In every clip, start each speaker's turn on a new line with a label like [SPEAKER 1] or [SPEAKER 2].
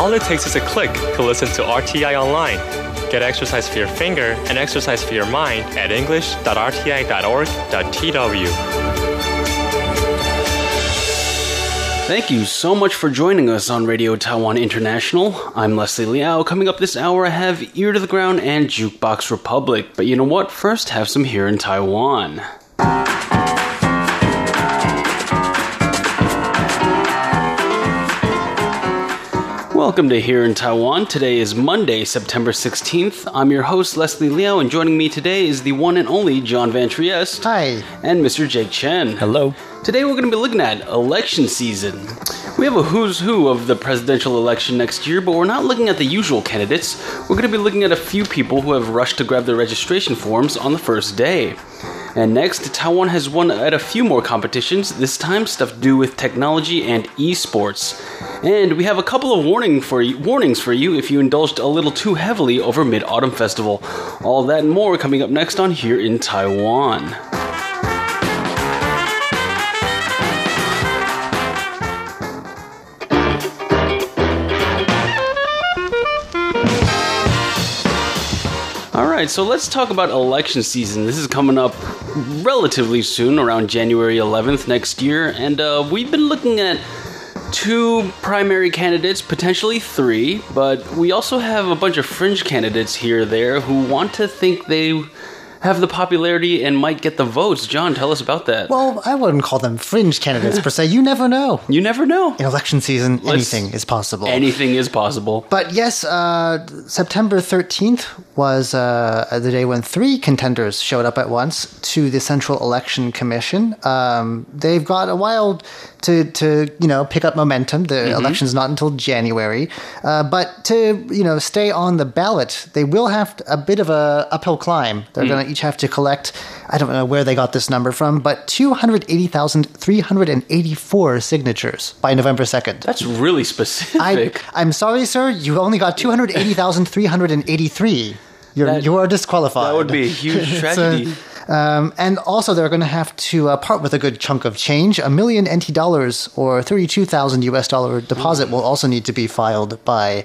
[SPEAKER 1] All it takes is a click to listen to RTI online. Get exercise for your finger and exercise for your mind at english.rti.org.tw.
[SPEAKER 2] Thank you so much for joining us on Radio Taiwan International. I'm Leslie Liao. Coming up this hour, I have Ear to the Ground and Jukebox Republic. But you know what? First, have some here in Taiwan. Welcome to Here in Taiwan. Today is Monday, September 16th. I'm your host, Leslie Liao, and joining me today is the one and only John Van Trieste.
[SPEAKER 3] Hi.
[SPEAKER 2] And Mr. Jake Chen.
[SPEAKER 4] Hello.
[SPEAKER 2] Today we're going to be looking at election season. We have a who's who of the presidential election next year, but we're not looking at the usual candidates. We're going to be looking at a few people who have rushed to grab their registration forms on the first day. And next, Taiwan has won at a few more competitions, this time stuff to do with technology and esports. And we have a couple of warning for you, warnings for you if you indulged a little too heavily over Mid Autumn Festival. All that and more coming up next on Here in Taiwan. All right, so let's talk about election season. This is coming up relatively soon, around January 11th next year, and uh, we've been looking at two primary candidates, potentially three, but we also have a bunch of fringe candidates here there who want to think they have the popularity and might get the votes. John, tell us about that.
[SPEAKER 3] Well, I wouldn't call them fringe candidates per se. You never know.
[SPEAKER 2] you never know.
[SPEAKER 3] In election season,
[SPEAKER 2] Let's-
[SPEAKER 3] anything is possible.
[SPEAKER 2] Anything is possible.
[SPEAKER 3] but yes, uh, September 13th was uh, the day when three contenders showed up at once to the Central Election Commission. Um, they've got a while to, to you know pick up momentum. The
[SPEAKER 2] Mm-hmm.
[SPEAKER 3] election's not until January, uh, but to you know stay on the ballot, they will have a bit of a uphill climb. They're
[SPEAKER 2] Mm.
[SPEAKER 3] going to each have to collect. I don't know where they got this number from, but 280,384 signatures by November 2nd.
[SPEAKER 2] That's really specific.
[SPEAKER 3] I'm sorry, sir. You only got 280,383. You're,
[SPEAKER 2] That-
[SPEAKER 3] you are disqualified.
[SPEAKER 2] that would be a huge
[SPEAKER 3] So,
[SPEAKER 2] tragedy.
[SPEAKER 3] Um, and also, they're going to have to uh, part with a good chunk of change. A million NT dollars or 32,000 US dollar deposit will also need to be filed by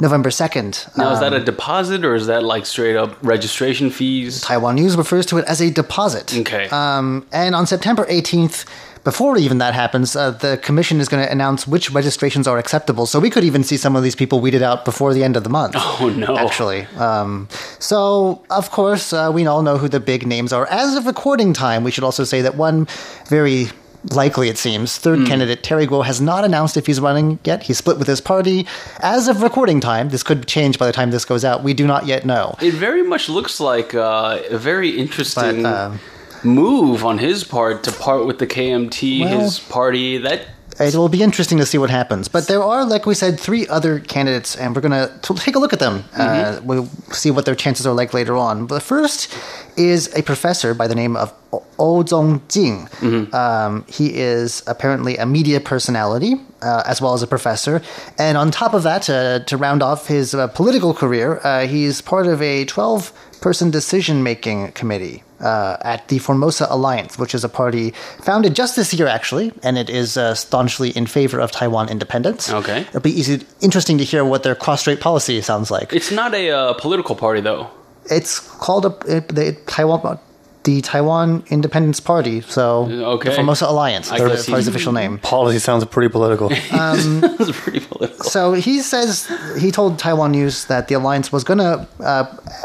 [SPEAKER 3] November 2nd.
[SPEAKER 2] now, is that a deposit or is that like straight up registration fees?
[SPEAKER 3] Taiwan News refers to it as a deposit.
[SPEAKER 2] Okay.
[SPEAKER 3] Um, and on September 18th, before even that happens, uh, the commission is going to announce which registrations are acceptable. So we could even see some of these people weeded out before the end of the month.
[SPEAKER 2] Oh, no.
[SPEAKER 3] Actually, um, so of course uh, we all know who the big names are. As of recording time, we should also say that one very likely it seems third
[SPEAKER 2] Hmm.
[SPEAKER 3] candidate Terry Gou has not announced if he's running yet. He's split with his party. As of recording time, this could change by the time this goes out. We do not yet know.
[SPEAKER 2] It very much looks like uh, a very interesting
[SPEAKER 3] But, um,
[SPEAKER 2] move on his part to part with the KMT,
[SPEAKER 3] Well-
[SPEAKER 2] his party. That
[SPEAKER 3] It will be interesting to see what happens. But there are, like we said, three other candidates, and we're going to take a look at them. Uh, we'll see what their chances are like later on. But the first is a professor by the name of O- Oh Zong-jing. Um, he is apparently a media personality, uh, as well as a professor. And on top of that, uh, to round off his uh, political career, uh, he's part of a 12 person decision making committee uh, at the Formosa Alliance, which is a party founded just this year, actually, and it is uh, staunchly in favor of Taiwan independence.
[SPEAKER 2] Okay.
[SPEAKER 3] It'll be easy, interesting to hear what their cross strait policy sounds like.
[SPEAKER 2] it's not a uh, political party though.
[SPEAKER 3] It's called a, it, the Taiwan. The Taiwan Independence Party, so
[SPEAKER 2] Okay.
[SPEAKER 3] the Formosa Alliance,
[SPEAKER 2] I
[SPEAKER 3] their
[SPEAKER 2] guess
[SPEAKER 3] party's
[SPEAKER 2] he's-
[SPEAKER 3] official name.
[SPEAKER 4] Policy sounds pretty political.
[SPEAKER 2] it's pretty political.
[SPEAKER 3] So he says he told Taiwan News that the alliance was going to, uh,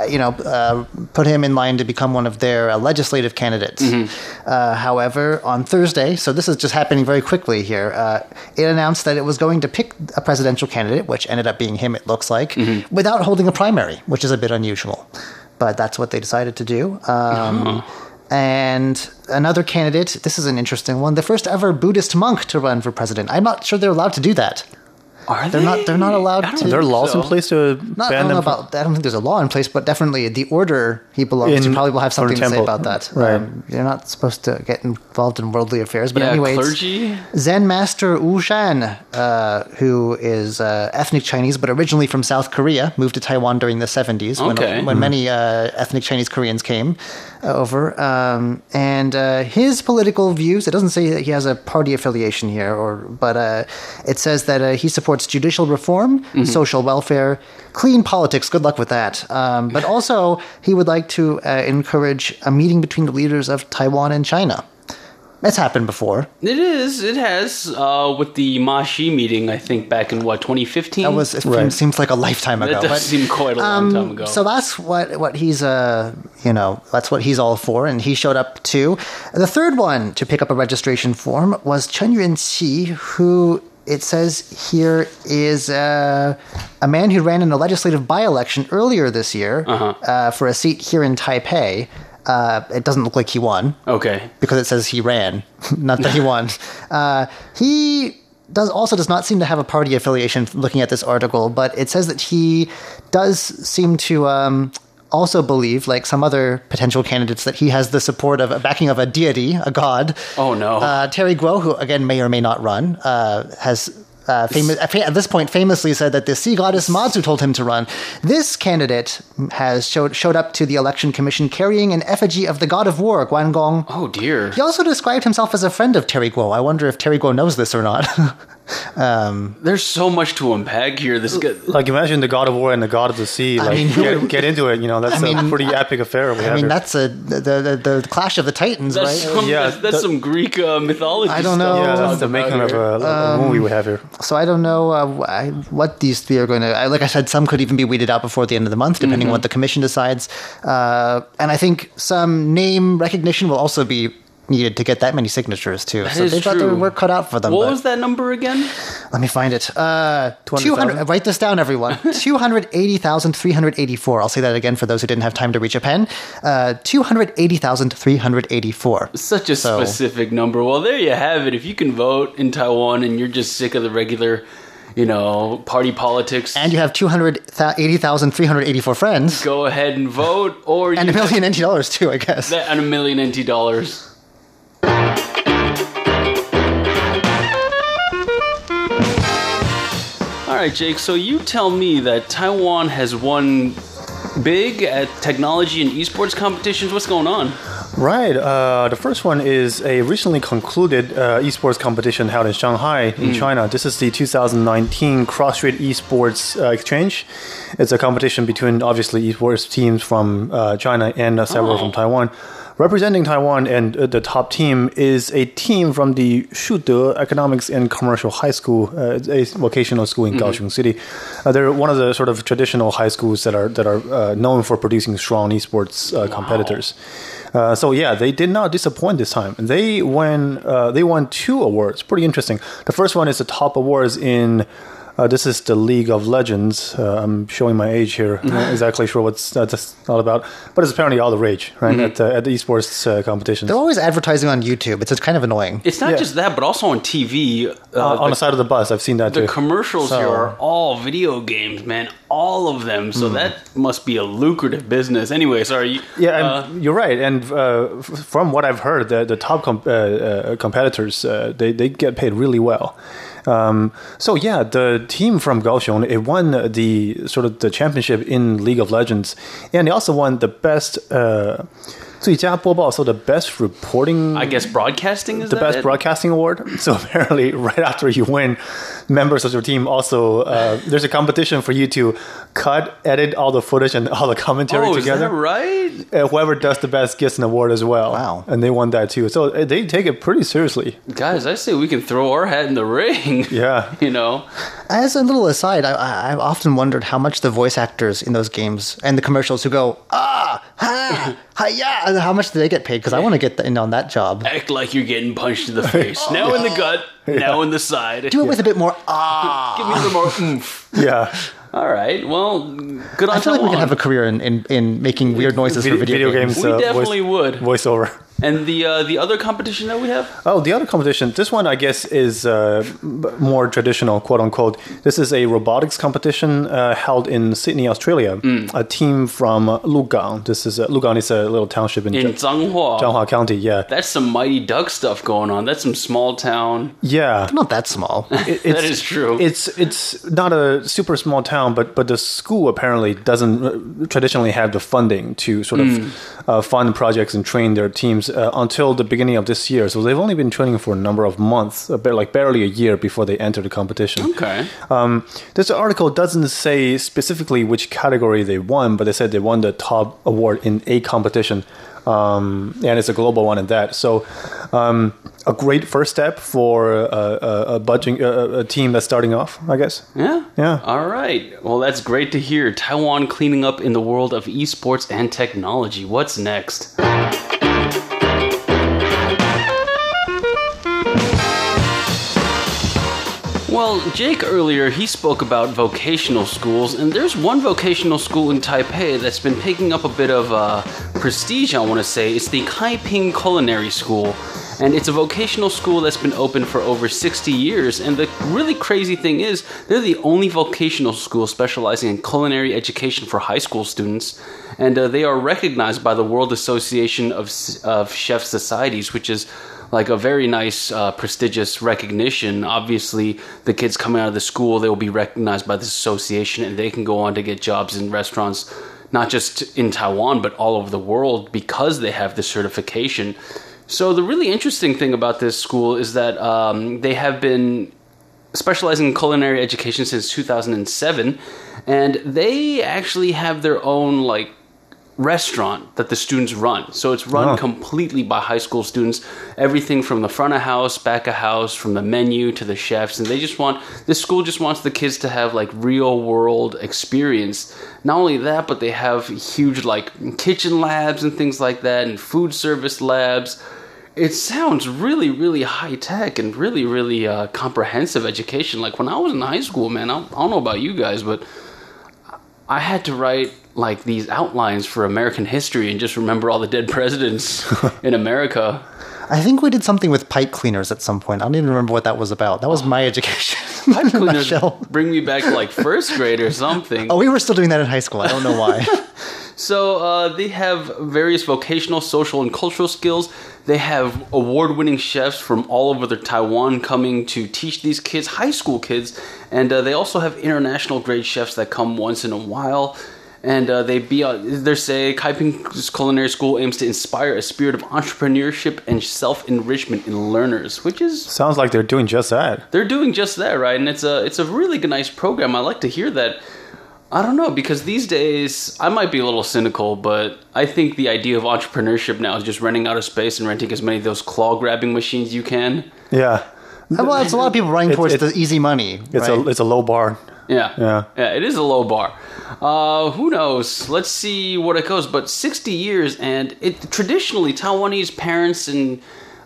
[SPEAKER 3] you know, uh, put him in line to become one of their uh, legislative candidates. Uh, however, on Thursday, so this is just happening very quickly here, uh, it announced that it was going to pick a presidential candidate, which ended up being him. It looks like, without holding a primary, which is a bit unusual. But that's what they decided to do. Um, And another candidate, this is an interesting one, the first ever Buddhist monk to run for president. I'm not sure they're allowed to do that.
[SPEAKER 2] Are
[SPEAKER 3] They're not. They're not allowed
[SPEAKER 2] I don't
[SPEAKER 3] to.
[SPEAKER 4] Are there laws in place to
[SPEAKER 3] Not, I
[SPEAKER 4] ban
[SPEAKER 3] don't know
[SPEAKER 4] them? from-
[SPEAKER 3] about. I don't think there's a law in place, but definitely the order he belongs to
[SPEAKER 4] In
[SPEAKER 3] probably will have something
[SPEAKER 4] our
[SPEAKER 3] to say about that.
[SPEAKER 4] Right.
[SPEAKER 3] Um, you're not supposed to get involved in worldly affairs, but
[SPEAKER 2] yeah,
[SPEAKER 3] anyway,
[SPEAKER 2] clergy.
[SPEAKER 3] Zen master Wu Shan, uh, who is uh, ethnic Chinese but originally from South Korea, moved to Taiwan during the 70s when,
[SPEAKER 2] Okay.
[SPEAKER 3] when many uh, ethnic Chinese Koreans came uh, over. Um, and uh, his political views, it doesn't say that he has a party affiliation here, or but uh, it says that uh, he supports supports judicial reform, social welfare, clean politics. Good luck with that. Um, but also, he would like to uh, encourage a meeting between the leaders of Taiwan and China. It's happened before.
[SPEAKER 2] It is. It has. Uh, with the Ma Xi meeting, I think back in what 2015.
[SPEAKER 3] That was it
[SPEAKER 4] Right.
[SPEAKER 3] seems like a lifetime ago.
[SPEAKER 2] That does
[SPEAKER 3] but-
[SPEAKER 2] seem quite a long time ago.
[SPEAKER 3] So that's what what he's uh you know that's what he's all for, and he showed up too. The third one to pick up a registration form was Chen Yuanqi, who it says here is uh, a man who ran in a legislative by-election earlier this year
[SPEAKER 2] Uh-huh.
[SPEAKER 3] uh, for a seat here in Taipei. Uh, it doesn't look like he won
[SPEAKER 2] okay.
[SPEAKER 3] because it says he ran, not that he won. Uh, he does also does not seem to have a party affiliation. Looking at this article, but it says that he does seem to um, also believe, like some other potential candidates, that he has the support of a backing of a deity, a god.
[SPEAKER 2] Oh, no.
[SPEAKER 3] Uh, Terry Gou, who again may or may not run, uh, has. Uh, famous, at this point, famously said that the sea goddess Matsu told him to run. This candidate has showed showed up to the election commission carrying an effigy of the god of war, Guangong,
[SPEAKER 2] Oh dear.
[SPEAKER 3] he also described himself as a friend of Terry Gou. I wonder if Terry Gou knows this or not.
[SPEAKER 2] There's so much to unpack here. This guy,
[SPEAKER 4] Like imagine the God of War and the God of the Sea. Like
[SPEAKER 3] mean,
[SPEAKER 4] get, get into it. You know that's
[SPEAKER 3] I
[SPEAKER 4] a
[SPEAKER 3] mean-
[SPEAKER 4] pretty epic affair we
[SPEAKER 3] I
[SPEAKER 4] have
[SPEAKER 3] mean,
[SPEAKER 4] here.
[SPEAKER 3] that's a the, the the clash of the titans,
[SPEAKER 2] that's
[SPEAKER 3] right?
[SPEAKER 2] some,
[SPEAKER 4] Yeah,
[SPEAKER 2] that's, that's
[SPEAKER 4] that-
[SPEAKER 2] some Greek uh, mythology.
[SPEAKER 3] I don't know.
[SPEAKER 2] we're
[SPEAKER 4] yeah, that's the making of
[SPEAKER 2] here.
[SPEAKER 4] a, a movie we have here.
[SPEAKER 3] So I don't know uh, I- what these three are going to. Like I said, some could even be weeded out before the end of the month, depending
[SPEAKER 2] Mm-hmm.
[SPEAKER 3] on what the commission decides. Uh, and I think some name recognition will also be needed to get that many signatures too. so
[SPEAKER 2] is
[SPEAKER 3] they've got their
[SPEAKER 2] true.
[SPEAKER 3] work cut out for them.
[SPEAKER 2] What was that number again?
[SPEAKER 3] Let me find it. Uh, 200, write this down, everyone. 280,384. I'll say that again for those who didn't have time to reach a pen. Uh, 280,384.
[SPEAKER 2] Such a
[SPEAKER 3] So-
[SPEAKER 2] specific number. Well, there you have it. If you can vote in Taiwan and you're just sick of the regular, you know, party politics,
[SPEAKER 3] And you have 280,384 friends.
[SPEAKER 2] go ahead and vote, or
[SPEAKER 3] And a million NT dollars too, I guess.
[SPEAKER 2] that and a million NT dollars. Right, Jake. So you tell me that Taiwan has won big at technology and esports competitions. What's going on?
[SPEAKER 4] Right. Uh, the first one is a recently concluded uh, esports competition held in Shanghai, in China. This is the 2019 Cross-Strait Esports uh, Exchange. It's a competition between obviously esports teams from uh, China and uh, several from Taiwan. Representing Taiwan and uh, the top team is a team from the Shude Economics and Commercial High School, uh, a vocational school in Kaohsiung City. Uh, they're one of the sort of traditional high schools that are that are uh, known for producing strong esports uh, competitors. Uh, so yeah, they did not disappoint this time. They won. Uh, they won two awards. Pretty interesting. The first one is the top awards in. Uh, this is the League of Legends. Uh, I'm showing my age here. I'm not exactly sure what's that's all about, but it's apparently all the rage, right? At, the, at the esports uh, competitions.
[SPEAKER 3] They're always advertising on YouTube. It's, it's kind of annoying.
[SPEAKER 2] It's not
[SPEAKER 4] Yeah.
[SPEAKER 2] just that, but also on TV. Uh,
[SPEAKER 4] Uh, on
[SPEAKER 2] the,
[SPEAKER 4] the side of the bus, I've seen that
[SPEAKER 2] the
[SPEAKER 4] too.
[SPEAKER 2] commercials
[SPEAKER 3] So-
[SPEAKER 2] here are all video games, man. All of them. So that must be a lucrative business. Anyway, sorry. you-
[SPEAKER 4] Yeah, and
[SPEAKER 2] uh,
[SPEAKER 4] you're right. And uh, f- from what I've heard, the, the top com- uh, uh, competitors uh, they they get paid really well. Um, so yeah, the team from Kaohsiung it won the sort of the championship in League of Legends, and they also won the best. Uh, so the best reporting,
[SPEAKER 2] I guess, broadcasting
[SPEAKER 4] the best
[SPEAKER 2] it?
[SPEAKER 4] broadcasting award. So apparently, right after you win, members of your team also uh, there's a competition for you to cut, edit all the footage and all the commentary together.
[SPEAKER 2] Oh, is that right?
[SPEAKER 4] Uh, whoever does the best gets an award as well.
[SPEAKER 3] Wow.
[SPEAKER 4] And they won that too. So uh, they take it pretty seriously.
[SPEAKER 2] Guys, I say we can throw our hat in the ring.
[SPEAKER 4] Yeah.
[SPEAKER 2] You know,
[SPEAKER 3] As a little aside, I, I, I've often wondered how much the voice actors in those games and the commercials who go, ah, ha, ha, yeah, how much do they get paid? Because I want to get in on that job.
[SPEAKER 2] act like you're getting punched in the face. now in the gut, now in the side.
[SPEAKER 3] Do it with a bit more ah.
[SPEAKER 2] Give me a little more oomph.
[SPEAKER 4] Yeah.
[SPEAKER 2] All right. Well, good on
[SPEAKER 3] I feel like we could have a career in, in, in making weird noises for video, games.
[SPEAKER 2] We definitely would.
[SPEAKER 4] Voiceover.
[SPEAKER 2] And the uh, the other competition that we have?
[SPEAKER 4] Oh, the other competition. This one, I guess, is uh, more traditional, quote unquote. This is a robotics competition uh, held in Sydney, Australia.
[SPEAKER 2] Mm.
[SPEAKER 4] A team from uh, Lugang. This is uh, Lugang is a little township in,
[SPEAKER 2] In
[SPEAKER 4] Zhang-
[SPEAKER 2] Zhanghua.
[SPEAKER 4] Zhanghua County. Yeah,
[SPEAKER 2] That's some mighty duck stuff going on. That's some small town.
[SPEAKER 4] yeah.
[SPEAKER 3] Not that small.
[SPEAKER 4] It-
[SPEAKER 2] That
[SPEAKER 4] it's-
[SPEAKER 2] is true.
[SPEAKER 4] It's it's not a super small town, but but the school apparently doesn't uh, traditionally have the funding to sort of
[SPEAKER 2] Mm.
[SPEAKER 4] uh, fund projects and train their teams. Trained uh, until the beginning of this year. So they've only been training for a number of months, a bit like barely a year before they enter the competition.
[SPEAKER 2] Okay.
[SPEAKER 4] Um, this article doesn't say specifically which category they won, but they said they won the top award in a competition, um, and it's a global one at that. So, um, a great first step for a, a, a, budging, a, a team that's starting off, I guess.
[SPEAKER 2] Yeah.
[SPEAKER 4] Yeah.
[SPEAKER 2] All right. Well, that's great to hear. Taiwan cleaning up in the world of esports and technology. What's next? Well, Jake earlier he spoke about vocational schools, and there's one vocational school in Taipei that's been picking up a bit of uh, prestige. I want to say it's the Kaiping Culinary School, and it's a vocational school that's been open for over 60 years. And the really crazy thing is, they're the only vocational school specializing in culinary education for high school students, and uh, they are recognized by the World Association of of Chef Societies, which is like a very nice, uh, prestigious recognition. Obviously, the kids coming out of the school, they will be recognized by this association and they can go on to get jobs in restaurants, not just in Taiwan, but all over the world because they have this certification. So, the really interesting thing about this school is that um, they have been specializing in culinary education since 2007 and they actually have their own like restaurant that the students run. So it's run
[SPEAKER 4] Oh.
[SPEAKER 2] completely by high school students. Everything from the front of house, back of house, from the menu to the chefs, and they just want this school just wants the kids to have like real world experience. Not only that, but they have huge like kitchen labs and things like that, and food service labs. It sounds really, really high tech and really, really uh, comprehensive education. Like when I was in high school, man, I, I don't know about you guys, but I had to write like these outlines for American history and just remember all the dead presidents in America.
[SPEAKER 3] I think we did something with pipe cleaners at some point. I don't even remember what that was about. That was my education.
[SPEAKER 2] Pipe cleaners bring me back to like first grade or something.
[SPEAKER 3] Oh, we were still doing that in high school. I don't know why.
[SPEAKER 2] So uh, they have various vocational, social, and cultural skills. They have award-winning chefs from all over the Taiwan coming to teach these kids, high school kids, and uh, they also have international grade chefs that come once in a while. And uh, they be uh, they say Kaiping Culinary School aims to inspire a spirit of entrepreneurship and self-enrichment in learners, which is
[SPEAKER 4] Sounds like they're doing just that.
[SPEAKER 2] they're doing just that, right? And it's a it's a really nice program. I like to hear that. I don't know because these days I might be a little cynical, but I think the idea of entrepreneurship now is just renting out of space and renting as many of those claw grabbing machines you can.
[SPEAKER 4] Yeah.
[SPEAKER 3] well, it's a lot of people running
[SPEAKER 4] It-
[SPEAKER 3] towards
[SPEAKER 4] it-
[SPEAKER 3] the easy money.
[SPEAKER 4] It's
[SPEAKER 3] right?
[SPEAKER 4] a it's a low bar.
[SPEAKER 2] Yeah,
[SPEAKER 4] Yeah.
[SPEAKER 2] yeah. It is a low bar. Uh, who knows? Let's see what it goes. But sixty years, and it traditionally Taiwanese parents and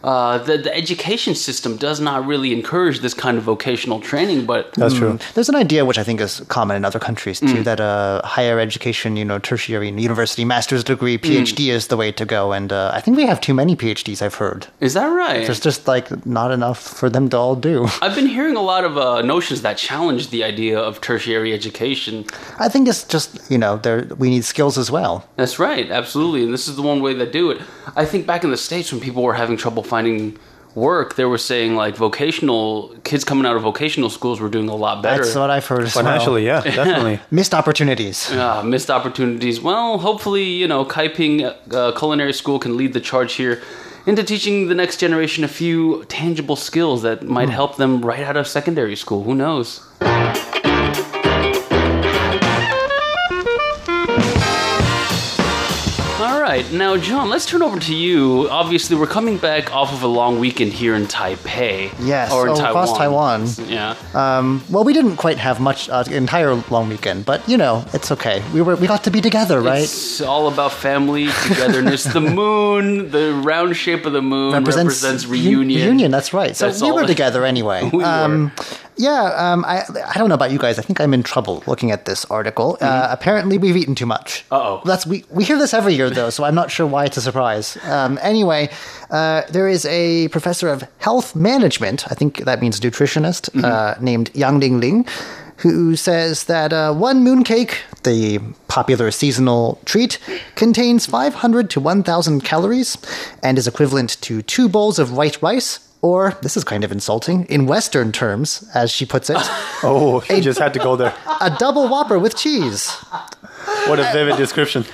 [SPEAKER 2] uh, the the education system does not really encourage this kind of vocational training. But
[SPEAKER 4] That's true.
[SPEAKER 3] There's an idea which I think is common in other countries too
[SPEAKER 2] Mm.
[SPEAKER 3] that uh, higher education, you know, tertiary, university, master's degree, PhD
[SPEAKER 2] Mm.
[SPEAKER 3] is the way to go. And uh, I think we have too many PhDs. I've heard
[SPEAKER 2] is that right?
[SPEAKER 3] there's just like not enough for them to all do.
[SPEAKER 2] I've been hearing a lot of uh, notions that challenge the idea of tertiary education.
[SPEAKER 3] I think it's just you know there we need skills as well.
[SPEAKER 2] That's right, absolutely. And this is the one way that do it. I think back in the States when people were having trouble finding work, they were saying like vocational kids coming out of vocational schools were doing a lot better.
[SPEAKER 3] That's what I've heard. As well.
[SPEAKER 4] Financially, yeah, definitely.
[SPEAKER 3] missed opportunities.
[SPEAKER 2] Ah, missed opportunities. Well, hopefully, you know, Kaiping uh, Culinary School can lead the charge here into teaching the next generation a few tangible skills that might help them right out of secondary school. Who knows? Right, now John, let's turn over to you. Obviously, we're coming back off of a long weekend here in Taipei.
[SPEAKER 3] Yes,
[SPEAKER 2] or in
[SPEAKER 3] oh,
[SPEAKER 2] Taiwan.
[SPEAKER 3] across Taiwan.
[SPEAKER 2] Yeah.
[SPEAKER 3] Um, well, we didn't quite have much uh, entire long weekend, but you know it's okay. We were we got to be together, right?
[SPEAKER 2] It's all about family togetherness. the moon, the round shape of the moon represents,
[SPEAKER 3] un-
[SPEAKER 2] reunion.
[SPEAKER 3] Reunion, that's right. So
[SPEAKER 2] That's
[SPEAKER 3] we were together anyway.
[SPEAKER 2] We
[SPEAKER 3] um, Yeah, um, I I don't know about you guys. I think I'm in trouble looking at this article. Uh, apparently, we've eaten too much.
[SPEAKER 2] Mm-hmm. Uh-oh.
[SPEAKER 3] That's we we hear this every year though, so I'm not sure why it's a surprise. Um, anyway, uh, there is a professor of health management. I think that means nutritionist
[SPEAKER 2] Mm-hmm.
[SPEAKER 3] uh, named Yang Ling Ling. Who says that uh, one mooncake, the popular seasonal treat, contains 500 to 1,000 calories and is equivalent to two bowls of white rice, or, this is kind of insulting, in Western terms, as she puts it,
[SPEAKER 4] Oh, you just had to go there.
[SPEAKER 3] a double whopper with cheese.
[SPEAKER 4] What a vivid description.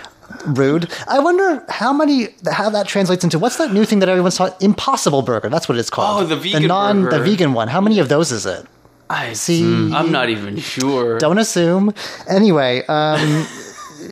[SPEAKER 3] rude. I wonder how many how that translates into what's that new thing that everyone's talking Impossible Burger. That's what it's called.
[SPEAKER 2] Oh, the vegan
[SPEAKER 3] the non
[SPEAKER 2] burger.
[SPEAKER 3] the vegan one. How many of those is it?
[SPEAKER 2] I
[SPEAKER 3] See,
[SPEAKER 2] I'm not even sure.
[SPEAKER 3] Don't assume. Anyway, um,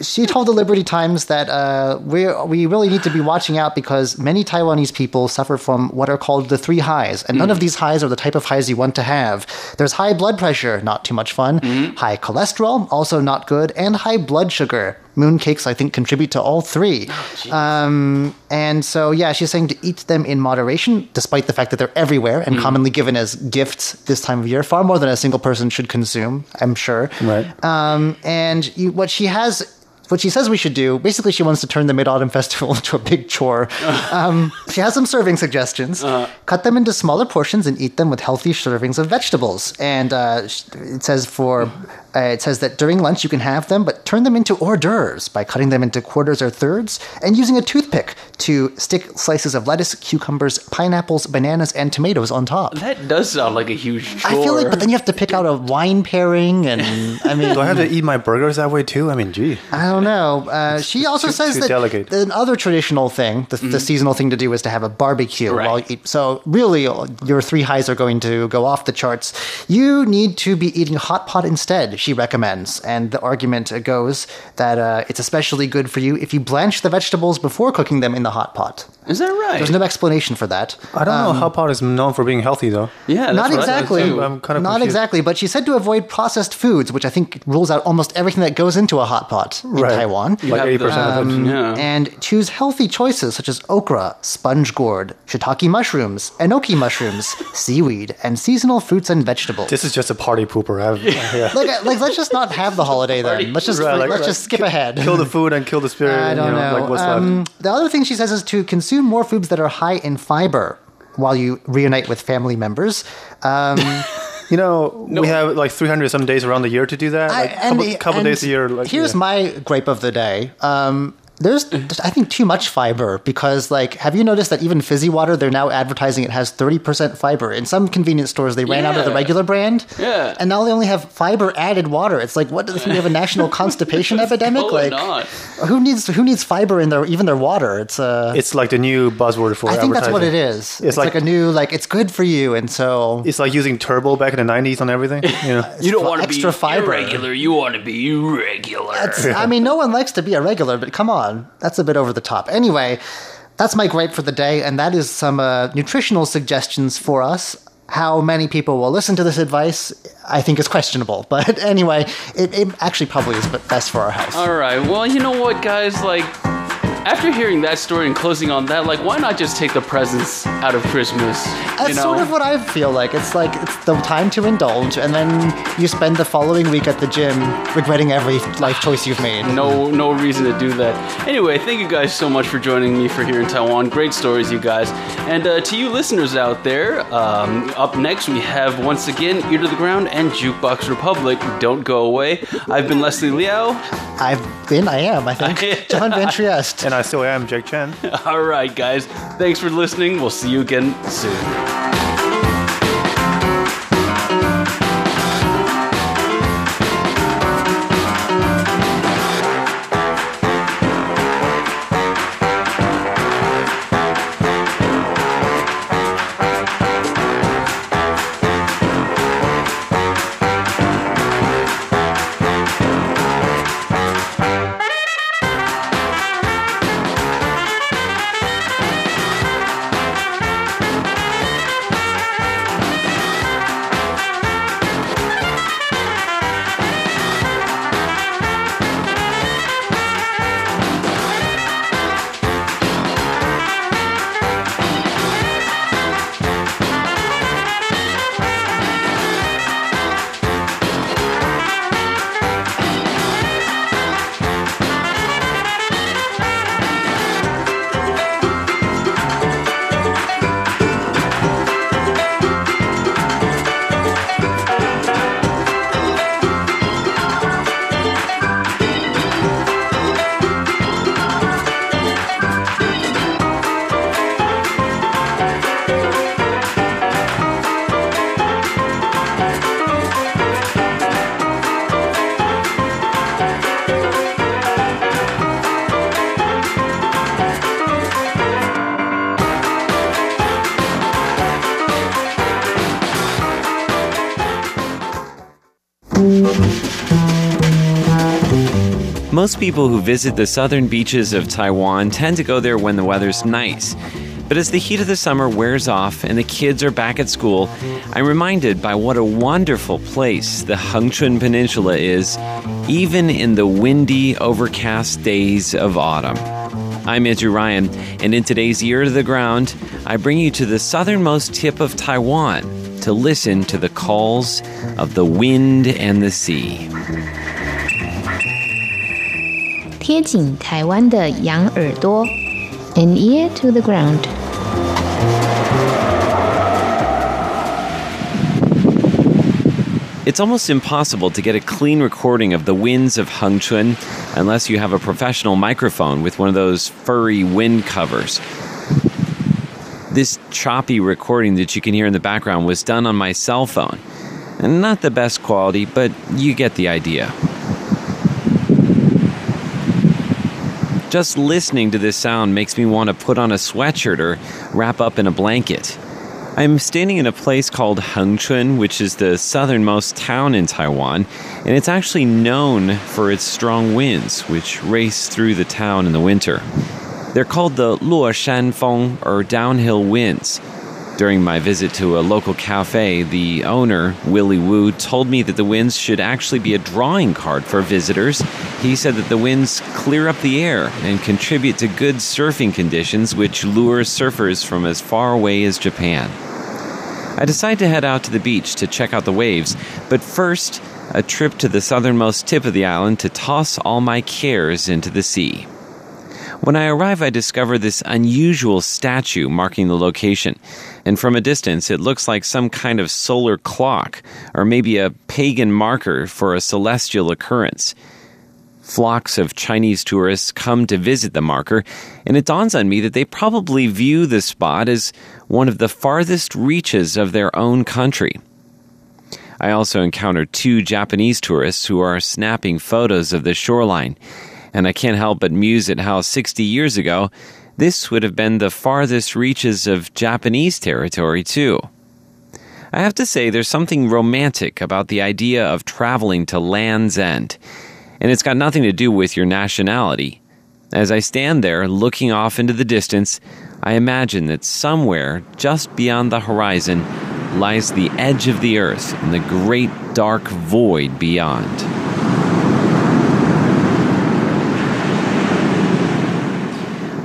[SPEAKER 3] she told the Liberty Times that uh, we we really need to be watching out because many Taiwanese people suffer from what are called the three highs, and none of these highs are the type of highs you want to have. There's high blood pressure, not too much fun. High cholesterol, also not good, and high blood sugar. Mooncakes, I think, contribute to all three. Um, and so, yeah, she's saying to eat them in moderation, despite the fact that they're everywhere and commonly given as gifts this time of year, far more than a single person should consume, I'm sure.
[SPEAKER 4] Right.
[SPEAKER 3] Um, and you, what she has. What she says we should do, basically, she wants to turn the Mid Autumn Festival into a big chore. Um, she has some serving suggestions. Cut them into smaller portions and eat them with healthy servings of vegetables. And uh, it says for uh, it says that during lunch you can have them, but turn them into hors d'oeuvres by cutting them into quarters or thirds and using a toothpick to stick slices of lettuce, cucumbers, pineapples, bananas, and tomatoes on top.
[SPEAKER 2] That does sound like a huge chore.
[SPEAKER 3] I feel like, but then you have to pick out a wine pairing, and I mean,
[SPEAKER 4] Do I have to eat my burgers that way too? I mean, gee.
[SPEAKER 3] I don't know. Uh, she also
[SPEAKER 4] too-
[SPEAKER 3] says
[SPEAKER 4] too
[SPEAKER 3] that
[SPEAKER 4] delicate.
[SPEAKER 3] another traditional thing, the, the seasonal thing to do, is to have a barbecue
[SPEAKER 2] Right.
[SPEAKER 3] while you eat. So really, your three highs are going to go off the charts. You need to be eating hot pot instead. She recommends, and the argument goes that uh, it's especially good for you if you blanch the vegetables before cooking them in the hot pot.
[SPEAKER 2] Is that right?
[SPEAKER 3] There's no explanation for that.
[SPEAKER 4] I don't know how pot is known for being healthy though.
[SPEAKER 2] yeah, that's
[SPEAKER 3] Not
[SPEAKER 2] what I thought
[SPEAKER 3] exactly.
[SPEAKER 2] too.
[SPEAKER 4] I'm kind of
[SPEAKER 3] Not
[SPEAKER 4] confused.
[SPEAKER 3] exactly, but she said to avoid processed foods, which I think rules out almost everything that goes into a hot pot in
[SPEAKER 4] Right.
[SPEAKER 3] Taiwan.
[SPEAKER 4] Like eighty percent of it.
[SPEAKER 2] Yeah.
[SPEAKER 3] And choose healthy choices such as okra, sponge gourd, shiitake mushrooms, enoki mushrooms, seaweed, and seasonal fruits and vegetables.
[SPEAKER 4] This is just a party pooper. I've, yeah.
[SPEAKER 3] like, like, let's just not have the holiday then. Let's just
[SPEAKER 4] Right, like-
[SPEAKER 3] let's
[SPEAKER 4] like,
[SPEAKER 3] just skip ahead.
[SPEAKER 4] Kill the food and kill the spirit.
[SPEAKER 3] I don't
[SPEAKER 4] you know,
[SPEAKER 3] know.
[SPEAKER 4] Like what's
[SPEAKER 3] Um,
[SPEAKER 4] left?
[SPEAKER 3] the other thing she says is to consume more foods that are high in fiber while you reunite with family members. Um,
[SPEAKER 4] You know, we have like 300 some days around the year to do that.
[SPEAKER 3] I-
[SPEAKER 4] Like couple, couple days a year. Like,
[SPEAKER 3] here's
[SPEAKER 4] yeah.
[SPEAKER 3] my gripe of the day. Um, there's, I think, too much fiber because, like, have you noticed that even fizzy water, they're now advertising it has 30% fiber. In some convenience stores, they ran out of the regular brand.
[SPEAKER 2] Yeah.
[SPEAKER 3] And now they only have fiber added water. It's like, what do they think we have a national constipation epidemic? like,
[SPEAKER 2] on?
[SPEAKER 3] who needs who needs fiber in their even their water? It's uh,
[SPEAKER 4] It's like the new buzzword for
[SPEAKER 3] I think that's what it is
[SPEAKER 4] advertising.
[SPEAKER 3] is. It's, like,
[SPEAKER 4] like-
[SPEAKER 3] a new like it's good for you, and so
[SPEAKER 4] It's like using turbo back in the 90s on everything. You know,
[SPEAKER 2] You don't want to be
[SPEAKER 3] extra fiber.
[SPEAKER 2] irregular. You want to be regular.
[SPEAKER 3] I mean, no one likes to be a regular, but come on, that's a bit over the top. Anyway, that's my gripe for the day, and that is some uh, nutritional suggestions for us. How many people will listen to this advice, I think, is questionable. But anyway, it, it actually probably is best for our health.
[SPEAKER 2] All right. Well, you know what, guys? Like, after hearing that story and closing on that, like, why not just take the presents out of Christmas?
[SPEAKER 3] That's
[SPEAKER 2] you know?
[SPEAKER 3] sort of what I feel like. It's like it's the time to indulge, and then you spend the following week at the gym regretting every life choice you've made.
[SPEAKER 2] no no reason to do that. Anyway, thank you guys so much for joining me for here in Taiwan. Great stories, you guys. And uh, to you listeners out there, um, up next we have once again Ear to the Ground and Jukebox Republic. Don't go away. I've been Leslie Liao.
[SPEAKER 3] I've been, I am, I think. John Van Trieste.
[SPEAKER 4] I still am Jake Chen.
[SPEAKER 2] All right, guys. Thanks for listening. We'll see you again soon.
[SPEAKER 5] Most people who visit the southern beaches of Taiwan tend to go there when the weather's nice. But as the heat of the summer wears off and the kids are back at school, I'm reminded by what a wonderful place the Hengchun Peninsula is, even in the windy, overcast days of autumn. I'm Andrew Ryan, and in today's Ear to the Ground, I bring you to the southernmost tip of Taiwan to listen to the calls of the wind and the sea.
[SPEAKER 6] 贴紧台湾的羊耳朵，an ear to the
[SPEAKER 5] ground。It's almost impossible to get a clean recording of the winds of Hengchun unless you have a professional microphone with one of those furry wind covers. This choppy recording that you can hear in the background was done on my cell phone. And not the best quality, but you get the idea. Just listening to this sound makes me want to put on a sweatshirt or wrap up in a blanket. I'm standing in a place called Hengchun, which is the southernmost town in Taiwan, and it's actually known for its strong winds, which race through the town in the winter. They're called the Luoshan Feng, or downhill winds. During my visit to a local cafe, the owner, Willie Wu, told me that the winds should actually be a drawing card for visitors. He said that the winds clear up the air and contribute to good surfing conditions, which lure surfers from as far away as Japan. I decide to head out to the beach to check out the waves, but first, a trip to the southernmost tip of the island to toss all my cares into the sea. When I arrive, I discover this unusual statue marking the location, and from a distance, it looks like some kind of solar clock, or maybe a pagan marker for a celestial occurrence. Flocks of Chinese tourists come to visit the marker, and it dawns on me that they probably view the spot as one of the farthest reaches of their own country. I also encounter two Japanese tourists who are snapping photos of the shoreline and I can't help but muse at how 60 years ago, this would have been the farthest reaches of Japanese territory, too. I have to say, there's something romantic about the idea of traveling to Land's End, and it's got nothing to do with your nationality. As I stand there looking off into the distance, I imagine that somewhere just beyond the horizon lies the edge of the earth and the great dark void beyond.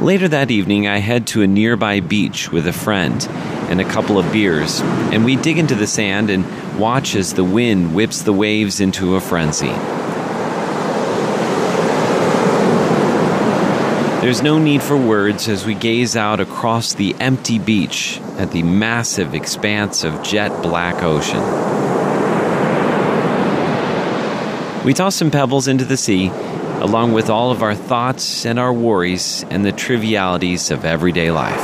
[SPEAKER 5] Later that evening, I head to a nearby beach with a friend and a couple of beers, and we dig into the sand and watch as the wind whips the waves into a frenzy. There's no need for words as we gaze out across the empty beach at the massive expanse of jet black ocean. We toss some pebbles into the sea along with all of our thoughts and our worries and the trivialities of everyday life.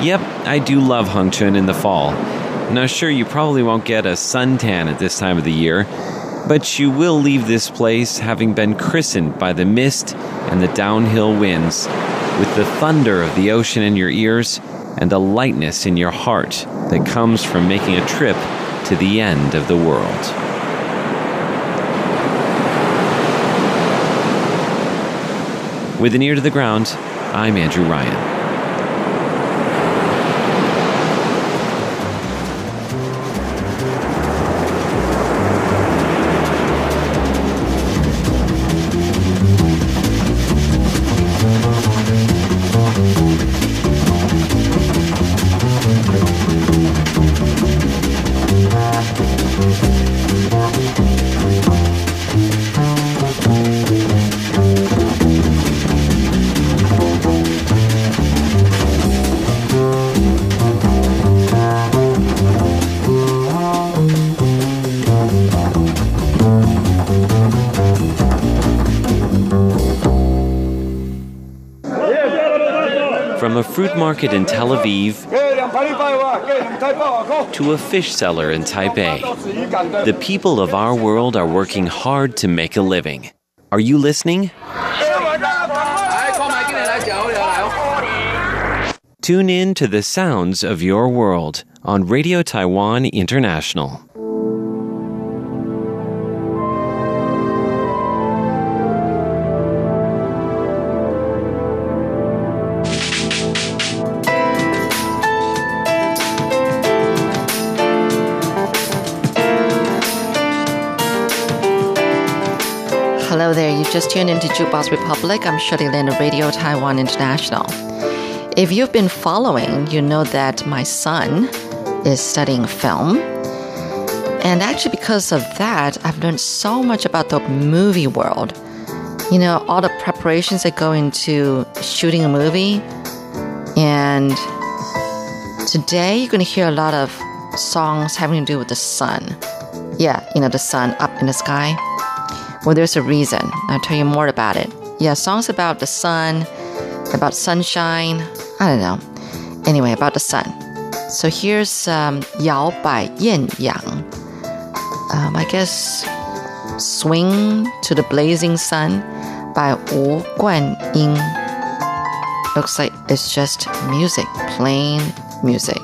[SPEAKER 5] Yep, I do love Hengchun in the fall. Now, sure, you probably won't get a suntan at this time of the year, but you will leave this place having been christened by the mist and the downhill winds, with the thunder of the ocean in your ears and a lightness in your heart that comes from making a trip to the end of the world. With an ear to the ground, I'm Andrew Ryan. Market in Tel Aviv to a fish seller in Taipei, the people of our world are working hard to make a living. Are you listening? Tune in to the sounds of your world on Radio Taiwan International.
[SPEAKER 7] Hello there. You just tuned into Jukebox Republic. I'm Shirley Lin of Radio Taiwan International. If you've been following, you know that my son is studying film. And actually, because of that, I've learned so much about the movie world. You know, all the preparations that go into shooting a movie. And today, you're going to hear a lot of songs having to do with the sun. Yeah, you know, the sun up in the sky. Well, there's a reason. I'll tell you more about it. Yeah, songs about the sun, about sunshine. I don't know. Anyway, about the sun. So here's um, Yao Bai Yin Yang. Um, I guess Swing to the Blazing Sun by Wu Guan Ying. Looks like it's just music, plain music.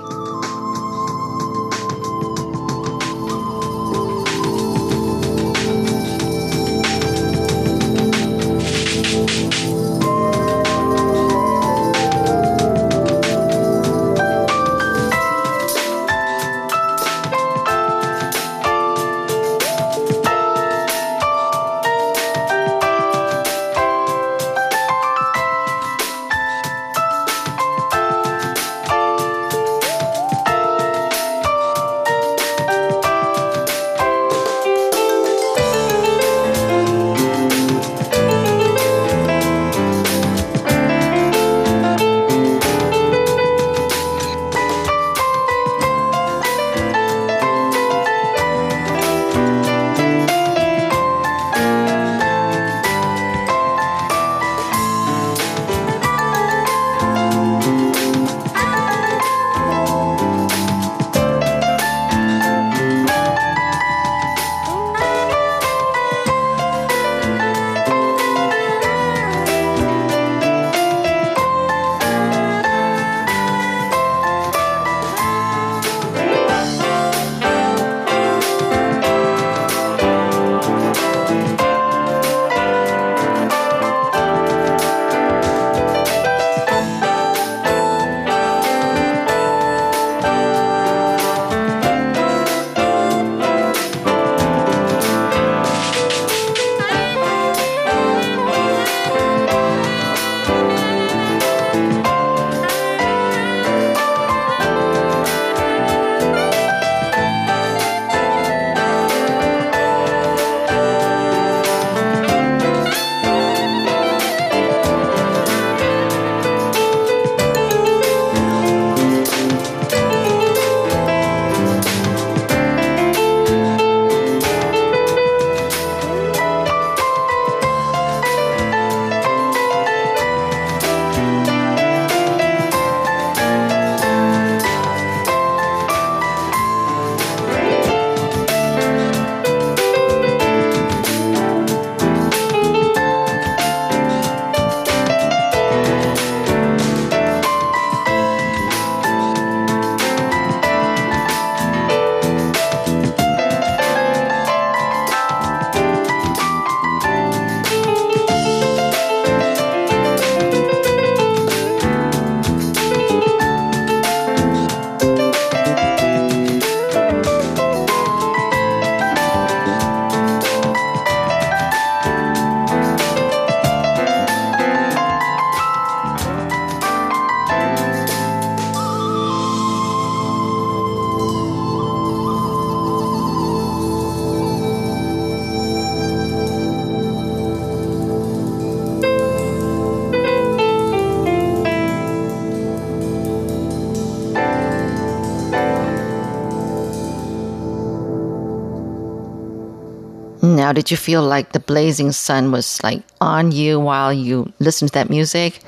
[SPEAKER 7] Did you feel like the blazing sun was like on you while you listened to that music?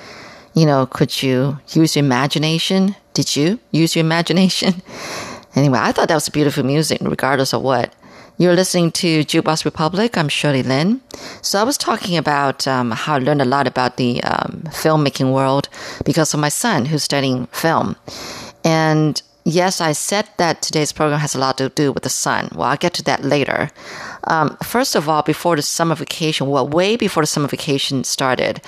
[SPEAKER 7] You know, could you use your imagination? Did you use your imagination? Anyway, I thought that was beautiful music, regardless of what. You're listening to Jukebox Republic. I'm Shirley Lin. So I was talking about um, how I learned a lot about the um, filmmaking world because of my son who's studying film. And yes, I said that today's program has a lot to do with the sun. Well, I'll get to that later. Um, first of all, before the summer vacation, well, way before the summer vacation started,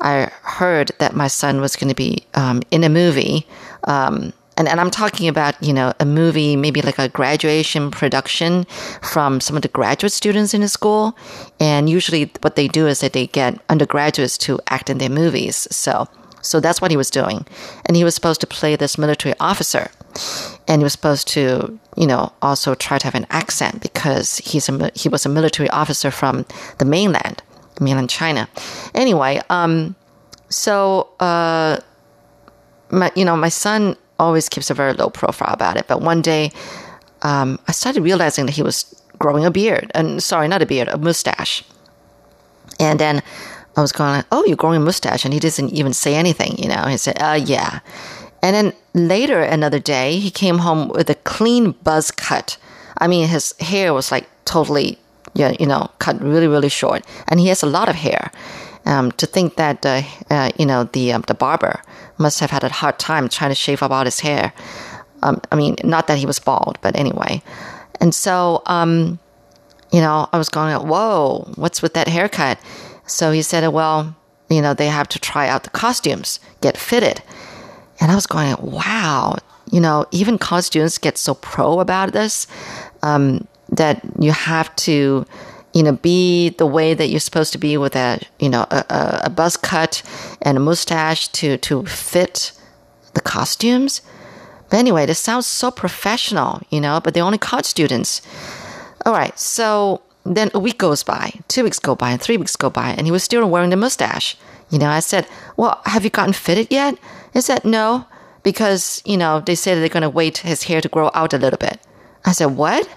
[SPEAKER 7] I heard that my son was going to be um, in a movie. Um, and, and I'm talking about, you know, a movie, maybe like a graduation production from some of the graduate students in the school. And usually what they do is that they get undergraduates to act in their movies. So, so that's what he was doing. And he was supposed to play this military officer. And he was supposed to, you know, also try to have an accent because he's a, he was a military officer from the mainland, mainland China. Anyway, um, so, uh, my, you know, my son always keeps a very low profile about it. But one day, um, I started realizing that he was growing a beard, and sorry, not a beard, a mustache. And then I was going, like, "Oh, you're growing a mustache," and he doesn't even say anything. You know, he said, "Uh, yeah." And then later, another day, he came home with a clean buzz cut. I mean, his hair was like totally, yeah, you know, cut really, really short, and he has a lot of hair. Um, to think that uh, uh, you know the um, the barber must have had a hard time trying to shave up all his hair. Um, I mean, not that he was bald, but anyway. And so, um, you know, I was going, "Whoa, what's with that haircut?" So he said, "Well, you know, they have to try out the costumes, get fitted." And I was going, "Wow, you know, even college students get so pro about this um, that you have to." you know, be the way that you're supposed to be with a, you know, a, a buzz cut and a mustache to, to fit the costumes. But anyway, this sounds so professional, you know, but they're only college students. All right. So then a week goes by, two weeks go by, and three weeks go by, and he was still wearing the mustache. You know, I said, well, have you gotten fitted yet? He said, no, because, you know, they said they're going to wait his hair to grow out a little bit. I said, what?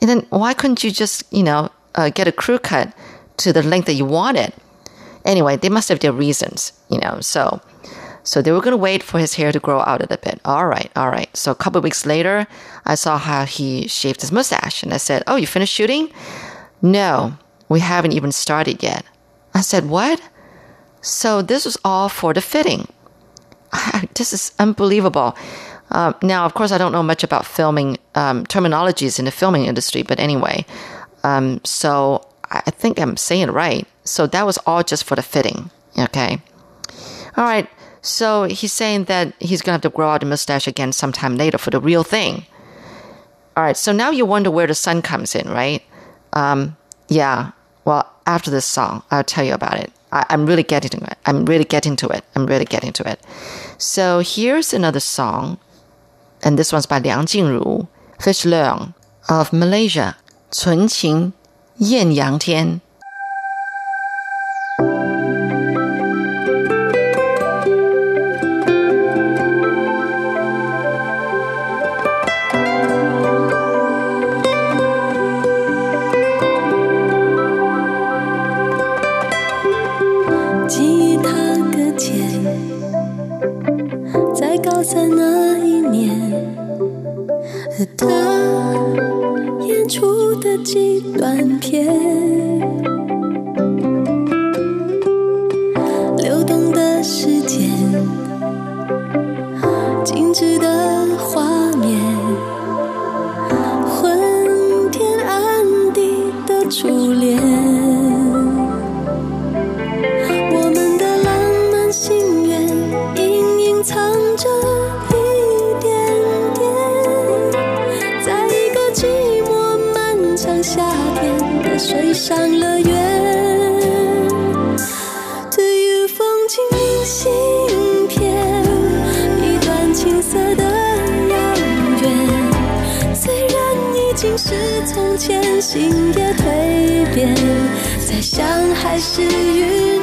[SPEAKER 7] And then why couldn't you just, you know, uh, get a crew cut to the length that you wanted. Anyway, they must have their reasons, you know. So, so they were going to wait for his hair to grow out a little bit. All right, all right. So a couple weeks later, I saw how he shaved his mustache, and I said, "Oh, you finished shooting?" No, we haven't even started yet. I said, "What?" So this was all for the fitting. this is unbelievable. Uh, now, of course, I don't know much about filming um, terminologies in the filming industry, but anyway, um, so I think I'm saying it right. So that was all just for the fitting. Okay. All right. So he's saying that he's going to have to grow out the mustache again sometime later for the real thing. All right. So now you wonder where the sun comes in, right? Um, yeah. Well, after this song, I'll tell you about it. I, am really getting to it. I'm really getting to it. I'm really getting to it. So here's another song, and this one's by Liang Jingru, Fish Leung of Malaysia. 纯情艳阳天。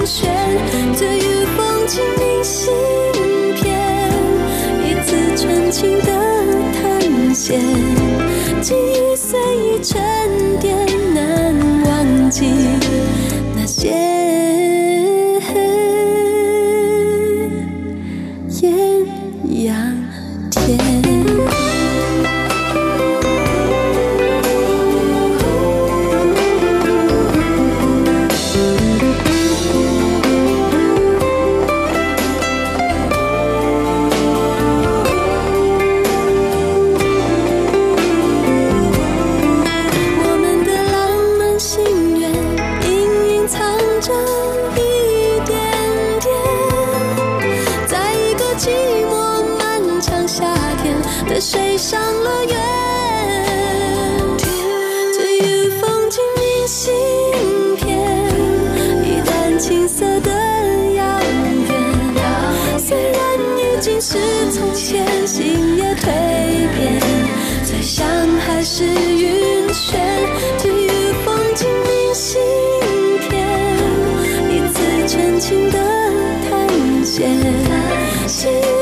[SPEAKER 8] 旋，这雨风情明信片，一次纯情的探险，记忆随意沉淀，难忘记那些。蜕变，再想还是晕眩，寄予风景明信片，一次真情的探险。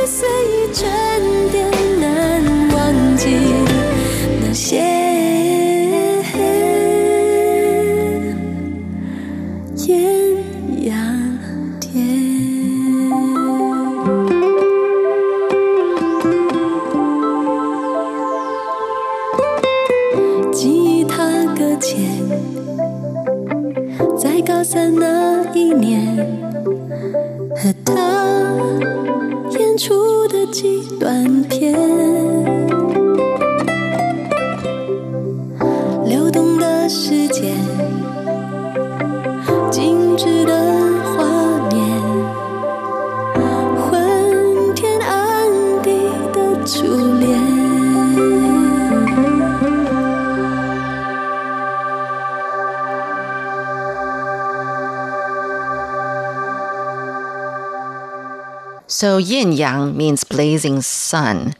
[SPEAKER 7] So yan yang means blazing sun.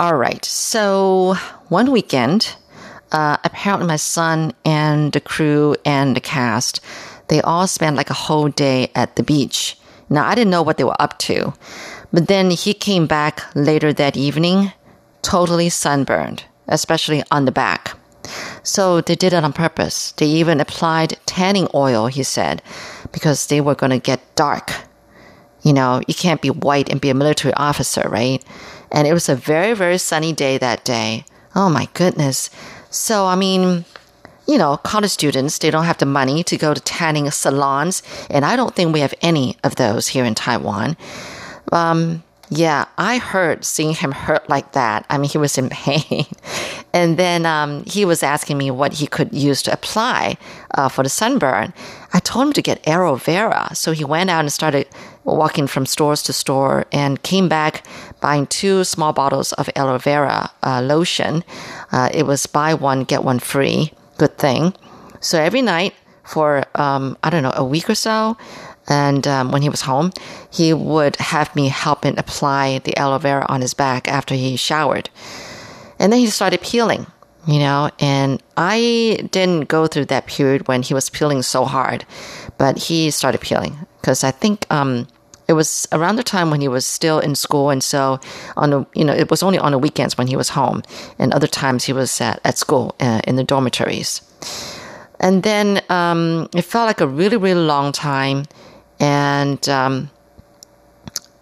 [SPEAKER 7] All right. So one weekend, uh, apparently my son and the crew and the cast, they all spent like a whole day at the beach. Now I didn't know what they were up to, but then he came back later that evening, totally sunburned, especially on the back. So they did it on purpose. They even applied tanning oil, he said, because they were going to get dark. You know, you can't be white and be a military officer, right? And it was a very, very sunny day that day. Oh my goodness. So, I mean, you know, college students, they don't have the money to go to tanning salons. And I don't think we have any of those here in Taiwan. Um, yeah, I heard seeing him hurt like that. I mean, he was in pain. and then um, he was asking me what he could use to apply uh, for the sunburn. I told him to get aloe vera. So he went out and started walking from stores to store and came back buying two small bottles of aloe vera uh, lotion. Uh, it was buy one, get one free. Good thing. So every night for, um, I don't know, a week or so, and um, when he was home, he would have me help him apply the aloe vera on his back after he showered. And then he started peeling, you know, and I didn't go through that period when he was peeling so hard, but he started peeling because I think um, it was around the time when he was still in school. And so on the, you know, it was only on the weekends when he was home and other times he was at, at school uh, in the dormitories. And then um, it felt like a really, really long time and um,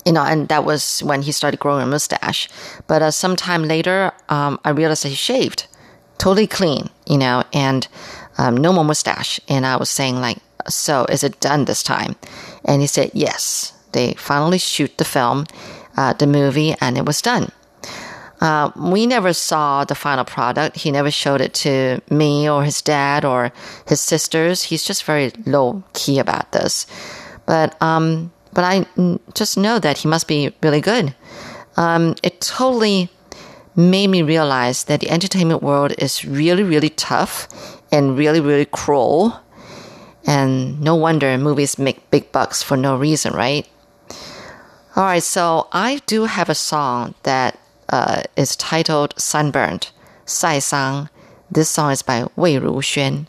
[SPEAKER 7] you know, and that was when he started growing a mustache. But uh, sometime later, um, I realized that he shaved, totally clean, you know, and um, no more mustache. And I was saying like, so is it done this time? And he said yes. They finally shoot the film, uh, the movie, and it was done. Uh, we never saw the final product. He never showed it to me or his dad or his sisters. He's just very low key about this. But um, but I just know that he must be really good. Um, it totally made me realize that the entertainment world is really really tough and really really cruel. And no wonder movies make big bucks for no reason, right? All right, so I do have a song that uh, is titled Sunburned, Sai Sang. This song is by Wei Ruxuan.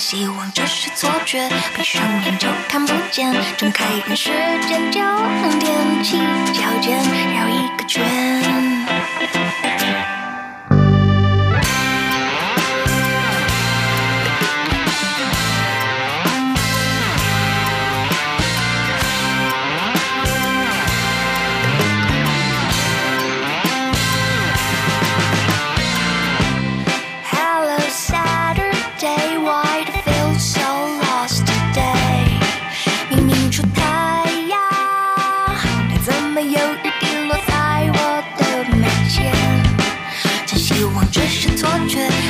[SPEAKER 8] 希望这是错觉，闭上眼就看不见，睁开眼时间就能踮起脚尖绕一个圈。
[SPEAKER 7] 却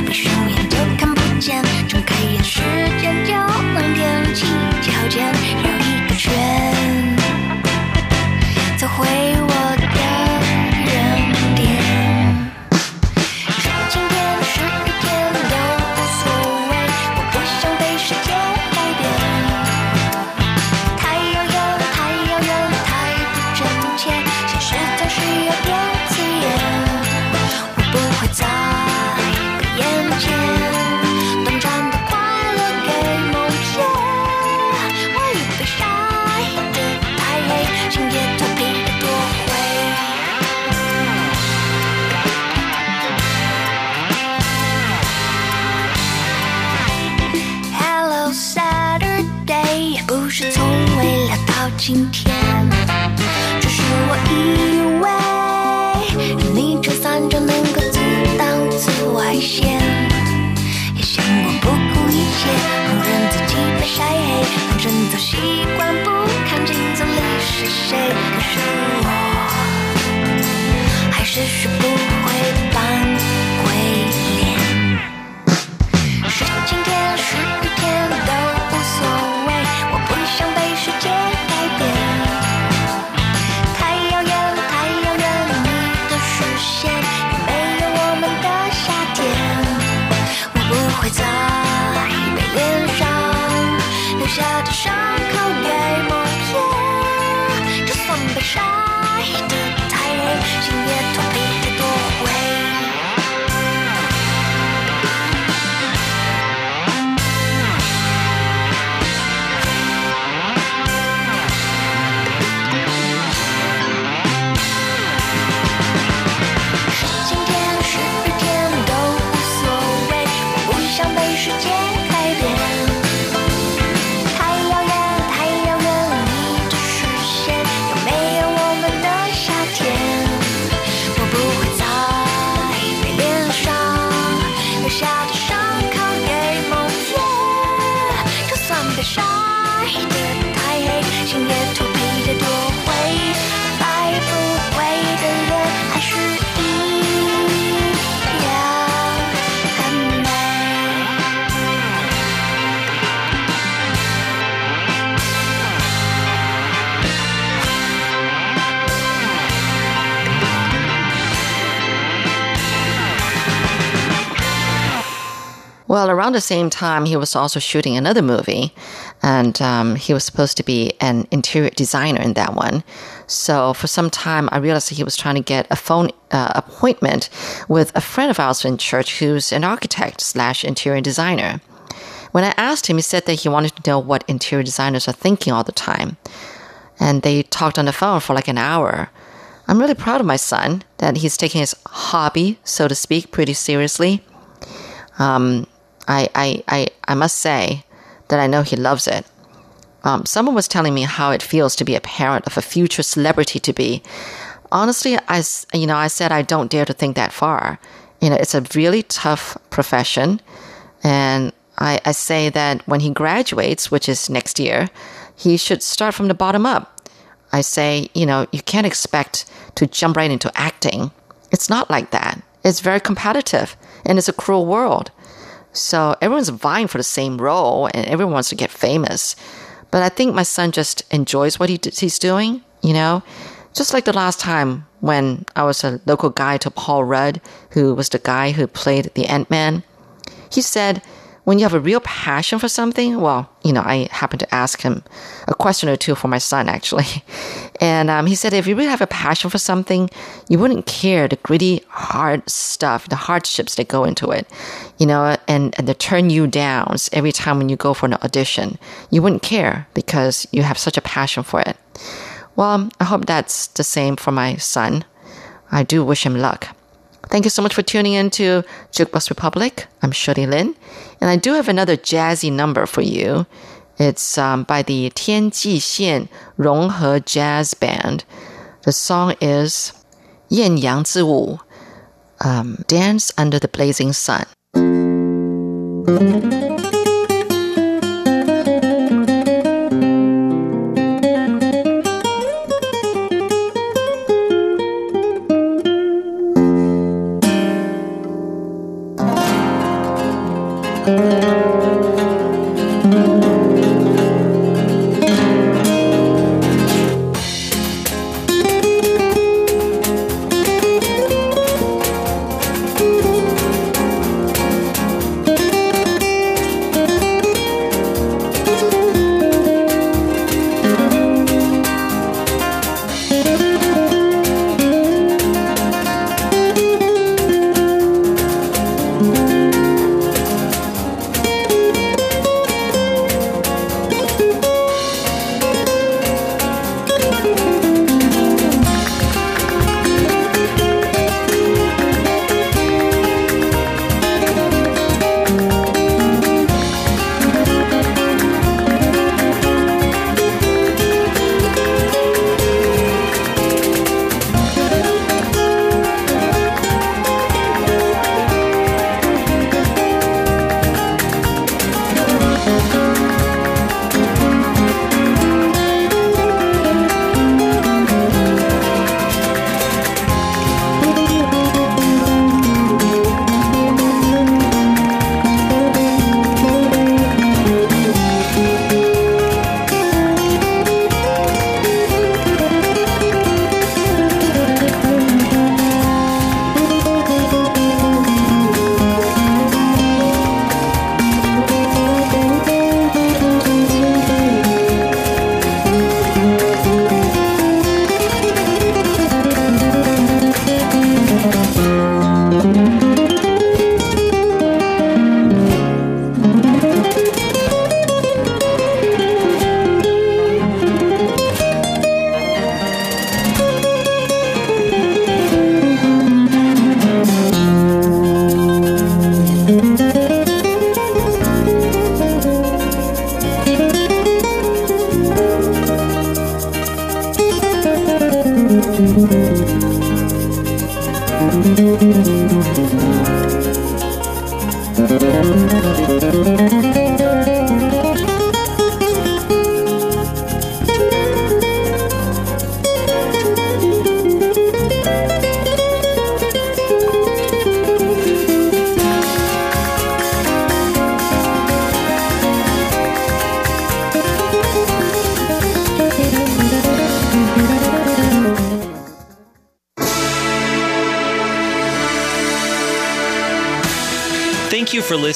[SPEAKER 7] around the same time, he was also shooting another movie, and um, he was supposed to be an interior designer in that one. So for some time, I realized that he was trying to get a phone uh, appointment with a friend of ours in church who's an architect slash interior designer. When I asked him, he said that he wanted to know what interior designers are thinking all the time. And they talked on the phone for like an hour. I'm really proud of my son that he's taking his hobby, so to speak, pretty seriously. Um, I, I, I, I must say that I know he loves it. Um, someone was telling me how it feels to be a parent of a future celebrity to be. Honestly, I, you know, I said I don't dare to think that far. You know, it's a really tough profession. And I, I say that when he graduates, which is next year, he should start from the bottom up. I say, you know, you can't expect to jump right into acting. It's not like that. It's very competitive and it's a cruel world. So everyone's vying for the same role and everyone wants to get famous. But I think my son just enjoys what he, d- he's doing, you know? Just like the last time when I was a local guide to Paul Rudd, who was the guy who played the Ant Man. He said, when you have a real passion for something, well, you know, I happened to ask him a question or two for my son, actually. And um, he said, if you really have a passion for something, you wouldn't care the gritty, hard stuff, the hardships that go into it, you know, and, and the turn you downs every time when you go for an audition. You wouldn't care because you have such a passion for it. Well, I hope that's the same for my son. I do wish him luck. Thank you so much for tuning in to Jukebox Republic. I'm Shirley Lin, and I do have another jazzy number for you. It's um, by the Tianji Xian Ronghe Jazz Band. The song is Yan Yang Zi Wu, um, Dance Under the Blazing Sun.